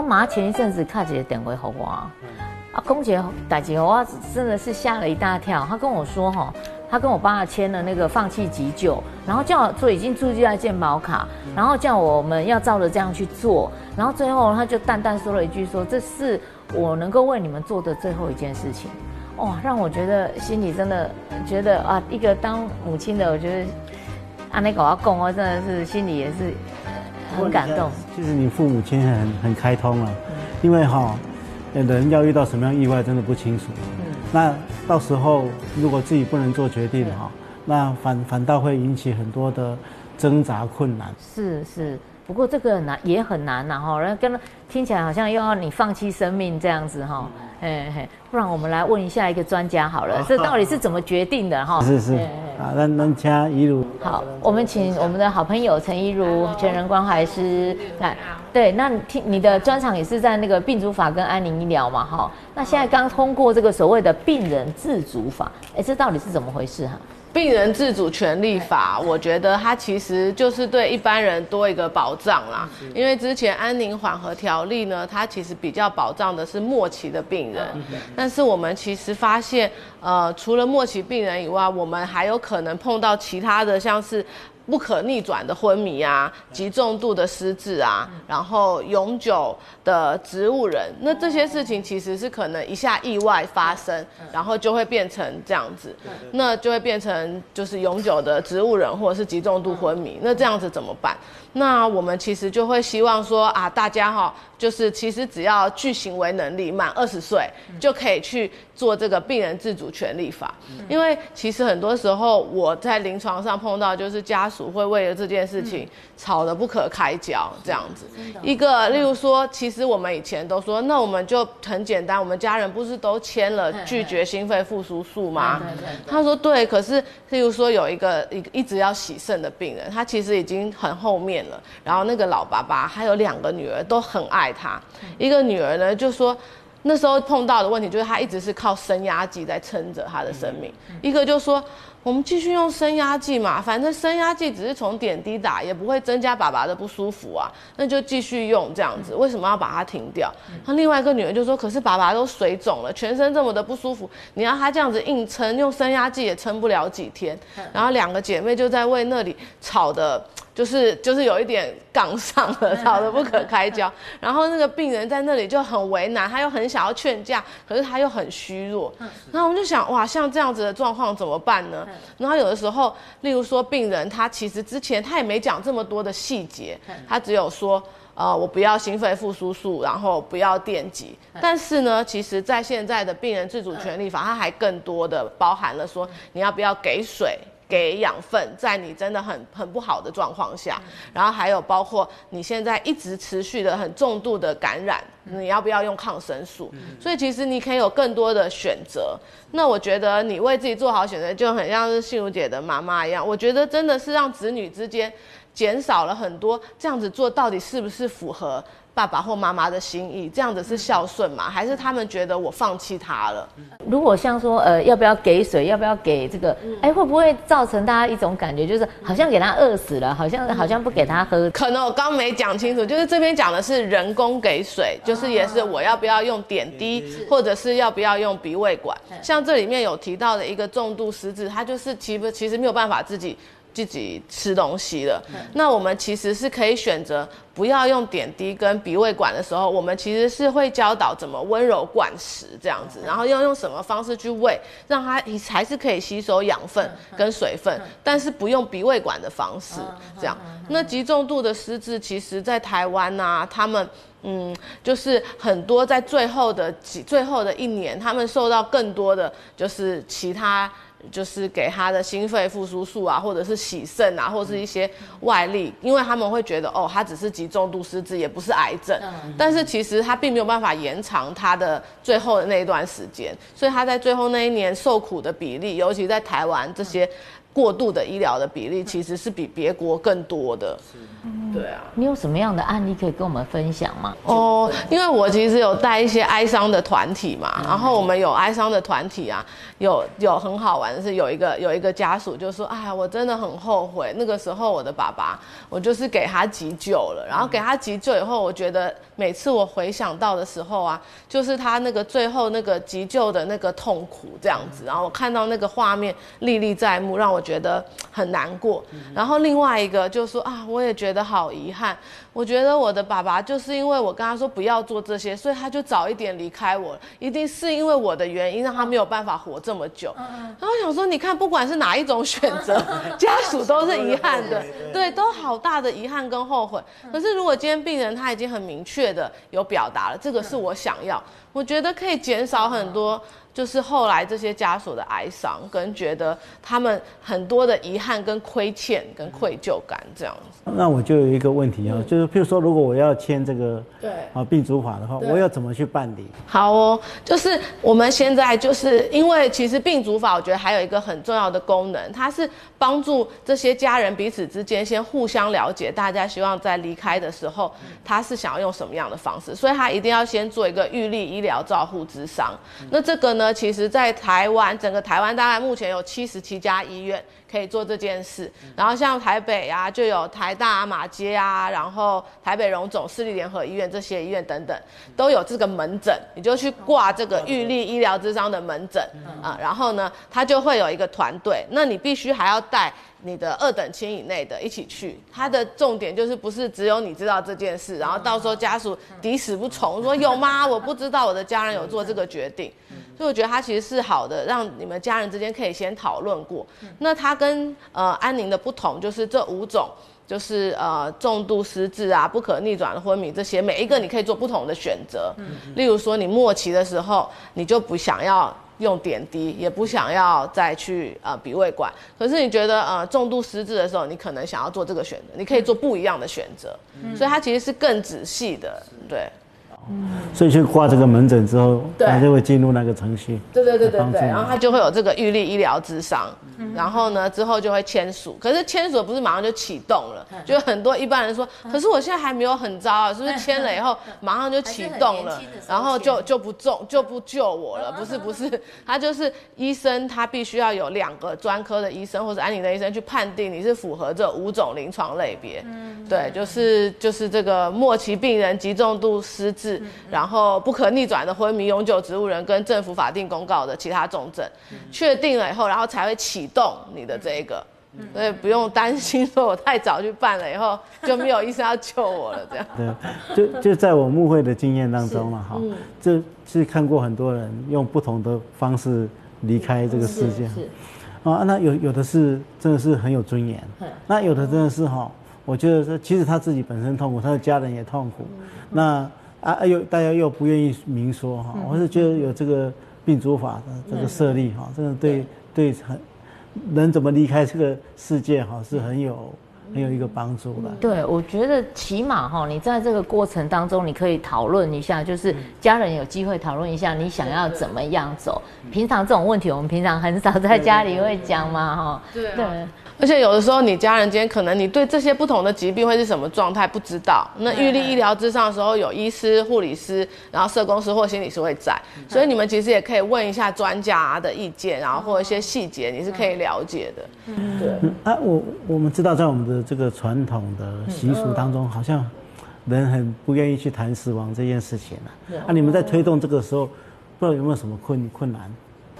我妈前一阵子看起来电话给我，啊，公姐打电话真的是吓了一大跳。她跟我说哈，她跟我爸签了那个放弃急救，然后叫做已经注记在健保卡，然后叫我们要照着这样去做，然后最后他就淡淡说了一句说这是我能够为你们做的最后一件事情。哇，让我觉得心里真的觉得啊，一个当母亲的，我觉得阿内狗阿公，啊真的是心里也是很感动。其实你父母亲很很开通了，因为哈，人要遇到什么样意外，真的不清楚。嗯。那到时候如果自己不能做决定哈，那反反倒会引起很多的挣扎困难。是是。不过这个难也很难呐哈，然后跟听起来好像又要你放弃生命这样子哈，哎嘿，不然我们来问一下一个专家好了，这到底是怎么决定的哈？是是，啊，那能请一如。好，我们请我们的好朋友陈一如全人关怀师来，对，那听你的专场也是在那个病主法跟安宁医疗嘛哈，那现在刚通过这个所谓的病人自主法，哎，这到底是怎么回事哈？病人自主权利法，我觉得它其实就是对一般人多一个保障啦。因为之前安宁缓和条例呢，它其实比较保障的是末期的病人，但是我们其实发现，呃，除了末期病人以外，我们还有可能碰到其他的，像是。不可逆转的昏迷啊，极重度的失智啊，然后永久的植物人，那这些事情其实是可能一下意外发生，然后就会变成这样子，那就会变成就是永久的植物人或者是极重度昏迷，那这样子怎么办？那我们其实就会希望说啊，大家哈，就是其实只要具行为能力满二十岁，就可以去做这个病人自主权利法，因为其实很多时候我在临床上碰到就是家属。会为了这件事情吵得不可开交，这样子。一个，例如说，其实我们以前都说，那我们就很简单，我们家人不是都签了拒绝心肺复苏术吗？他说对，可是例如说有一个一一直要洗肾的病人，他其实已经很后面了，然后那个老爸爸还有两个女儿都很爱他，一个女儿呢就说那时候碰到的问题就是他一直是靠升压剂在撑着他的生命，一个就说。我们继续用升压剂嘛，反正升压剂只是从点滴打，也不会增加爸爸的不舒服啊，那就继续用这样子。为什么要把它停掉？那另外一个女儿就说：“可是爸爸都水肿了，全身这么的不舒服，你让他这样子硬撑，用升压剂也撑不了几天。”然后两个姐妹就在为那里吵的。就是就是有一点杠上了，吵得不可开交。然后那个病人在那里就很为难，他又很想要劝架，可是他又很虚弱。然后我们就想，哇，像这样子的状况怎么办呢？然后有的时候，例如说病人他其实之前他也没讲这么多的细节，他只有说，呃，我不要心肺复苏术，然后不要电击。但是呢，其实在现在的病人自主权利法，它还更多的包含了说，你要不要给水。给养分，在你真的很很不好的状况下，然后还有包括你现在一直持续的很重度的感染，你要不要用抗生素？所以其实你可以有更多的选择。那我觉得你为自己做好选择，就很像是信如姐的妈妈一样。我觉得真的是让子女之间减少了很多这样子做，到底是不是符合？爸爸或妈妈的心意，这样子是孝顺吗？还是他们觉得我放弃他了？如果像说，呃，要不要给水？要不要给这个？哎，会不会造成大家一种感觉，就是好像给他饿死了，好像好像不给他喝？可能我刚没讲清楚，就是这边讲的是人工给水，就是也是我要不要用点滴，或者是要不要用鼻胃管？像这里面有提到的一个重度失智，他就是其实其实没有办法自己。自己吃东西了，那我们其实是可以选择不要用点滴跟鼻胃管的时候，我们其实是会教导怎么温柔灌食这样子，然后要用什么方式去喂，让它还是可以吸收养分跟水分，但是不用鼻胃管的方式这样。那极重度的失智，其实在台湾呐，他们嗯，就是很多在最后的几最后的一年，他们受到更多的就是其他。就是给他的心肺复苏术啊，或者是洗肾啊，或者是一些外力，因为他们会觉得哦，他只是极重度失智，也不是癌症，但是其实他并没有办法延长他的最后的那一段时间，所以他在最后那一年受苦的比例，尤其在台湾这些。过度的医疗的比例其实是比别国更多的，对啊。你有什么样的案例可以跟我们分享吗？哦，因为我其实有带一些哀伤的团体嘛，然后我们有哀伤的团体啊，有有很好玩的是有一个有一个家属就说，哎呀，我真的很后悔，那个时候我的爸爸，我就是给他急救了，然后给他急救以后，我觉得。每次我回想到的时候啊，就是他那个最后那个急救的那个痛苦这样子，然后我看到那个画面历历在目，让我觉得很难过。然后另外一个就说啊，我也觉得好遗憾。我觉得我的爸爸就是因为我跟他说不要做这些，所以他就早一点离开我。一定是因为我的原因，让他没有办法活这么久。然后想说，你看，不管是哪一种选择，家属都是遗憾的，对，都好大的遗憾跟后悔。可是如果今天病人他已经很明确的有表达了，这个是我想要，我觉得可以减少很多。就是后来这些家属的哀伤，跟觉得他们很多的遗憾、跟亏欠、跟愧疚感这样子。那我就有一个问题啊，就是譬如说，如果我要签这个对啊病主法的话，我要怎么去办理？好哦，就是我们现在就是因为其实病主法，我觉得还有一个很重要的功能，它是帮助这些家人彼此之间先互相了解，大家希望在离开的时候，他是想要用什么样的方式，所以他一定要先做一个预立医疗照护之商。那这个。呢，其实，在台湾，整个台湾大概目前有七十七家医院可以做这件事。然后像台北啊，就有台大马街啊，然后台北荣总市立联合医院这些医院等等，都有这个门诊，你就去挂这个玉立医疗之商的门诊啊。然后呢，他就会有一个团队，那你必须还要带。你的二等亲以内的一起去，他的重点就是不是只有你知道这件事，然后到时候家属抵死不从，说有吗？我不知道我的家人有做这个决定，所以我觉得它其实是好的，让你们家人之间可以先讨论过。那它跟呃安宁的不同，就是这五种，就是呃重度失智啊、不可逆转的昏迷这些，每一个你可以做不同的选择。例如说你末期的时候，你就不想要。用点滴也不想要再去呃鼻胃管，可是你觉得呃重度失智的时候，你可能想要做这个选择，你可以做不一样的选择，所以它其实是更仔细的，对。所以去挂这个门诊之后，他就会进入那个程序。对对对对对，然后他就会有这个预立医疗智商，然后呢之后就会签署。可是签署不是马上就启动了，就很多一般人说，可是我现在还没有很糟啊，是不是签了以后 马上就启动了，然后就就不中就不救我了？不是不是，他就是医生，他必须要有两个专科的医生或者安宁的医生去判定你是符合这五种临床类别。嗯，对，就是就是这个末期病人极重度失智。然后不可逆转的昏迷、永久植物人跟政府法定公告的其他重症，确定了以后，然后才会启动你的这个，所以不用担心说我太早去办了以后 就没有医生要救我了这样。对，就就在我牧会的经验当中了哈，这是看过很多人用不同的方式离开这个世界。是。啊，那有有的是真的是很有尊严，那有的真的是哈，我觉得说其实他自己本身痛苦，他的家人也痛苦，那。啊，又大家又不愿意明说哈，我是觉得有这个病主法的这个设立哈，这个对对。很人怎么离开这个世界哈，是很有很有一个帮助吧。对，我觉得起码哈，你在这个过程当中，你可以讨论一下，就是家人有机会讨论一下，你想要怎么样走。平常这种问题，我们平常很少在家里会讲嘛哈。对。而且有的时候，你家人间可能你对这些不同的疾病会是什么状态不知道。那预立医疗之上的时候，有医师、护理师，然后社工师或心理师会在，所以你们其实也可以问一下专家的意见，然后或一些细节，你是可以了解的。嗯，对。啊，我我们知道，在我们的这个传统的习俗当中，好像人很不愿意去谈死亡这件事情啊。那你们在推动这个时候，不知道有没有什么困困难？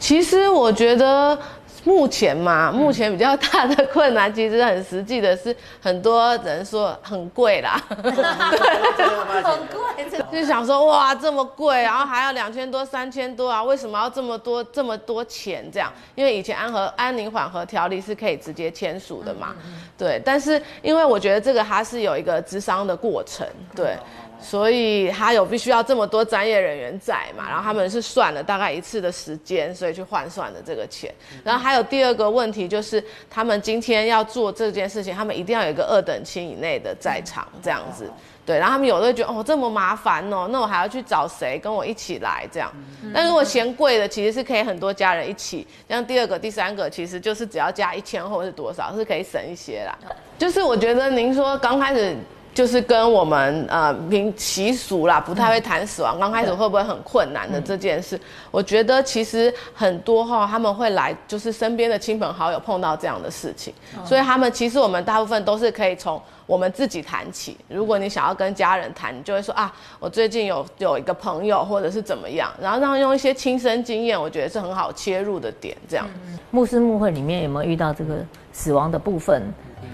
其实我觉得。目前嘛，目前比较大的困难，其实很实际的是，很多人说很贵啦，对，很贵，就想说哇这么贵，然后还要两千多、三千多啊，为什么要这么多这么多钱这样？因为以前安和安宁缓和条例是可以直接签署的嘛，对，但是因为我觉得这个它是有一个智商的过程，对。所以他有必须要这么多专业人员在嘛，然后他们是算了大概一次的时间，所以去换算的这个钱。然后还有第二个问题就是，他们今天要做这件事情，他们一定要有一个二等亲以内的在场这样子。对，然后他们有的会觉得哦这么麻烦哦，那我还要去找谁跟我一起来这样。但如果嫌贵的，其实是可以很多家人一起。像第二个、第三个，其实就是只要加一千或是多少，是可以省一些啦。就是我觉得您说刚开始。就是跟我们呃民习俗啦，不太会谈死亡，刚开始会不会很困难的这件事，我觉得其实很多哈他们会来，就是身边的亲朋好友碰到这样的事情，所以他们其实我们大部分都是可以从我们自己谈起。如果你想要跟家人谈，你就会说啊，我最近有有一个朋友或者是怎么样，然后让用一些亲身经验，我觉得是很好切入的点。这样，牧师牧会里面有没有遇到这个死亡的部分？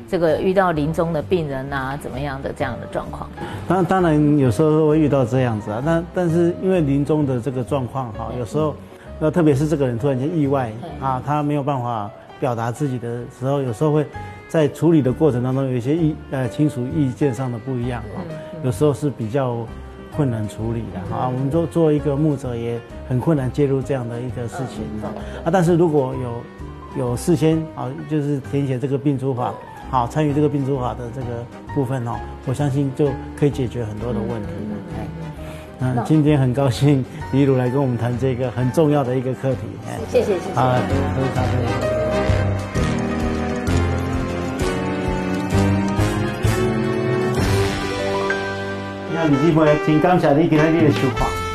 这个遇到临终的病人啊，怎么样的这样的状况？当当然有时候会遇到这样子啊，但但是因为临终的这个状况哈，有时候，那特别是这个人突然间意外啊，他没有办法表达自己的时候，有时候会在处理的过程当中有一些意呃亲属意见上的不一样啊，有时候是比较困难处理的啊。我们做做一个牧者也很困难介入这样的一个事情啊。但是如果有有事先啊，就是填写这个病除法。好，参与这个病主法的这个部分哦，我相信就可以解决很多的问题了。嗯，今天很高兴李鲁来跟我们谈这个很重要的一个课题。谢谢谢谢。啊，喝咖啡。你好，李继辉，请感谢你今天的收看。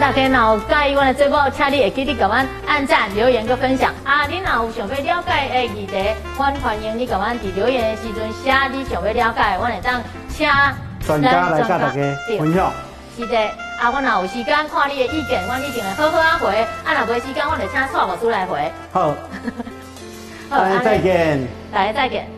大家若有介意我的节目，请你会记得给我按赞、留言、跟分享。啊，你若有想要了解的议题，我欢迎你给我伫留言的时阵写你想要了解，我会当请专家来跟大家分享。是的，啊，我若有时间看你的意见，我一定会好好啊回。啊，若没时间，我就请蔡老师来回。好，大家再见。大家再见。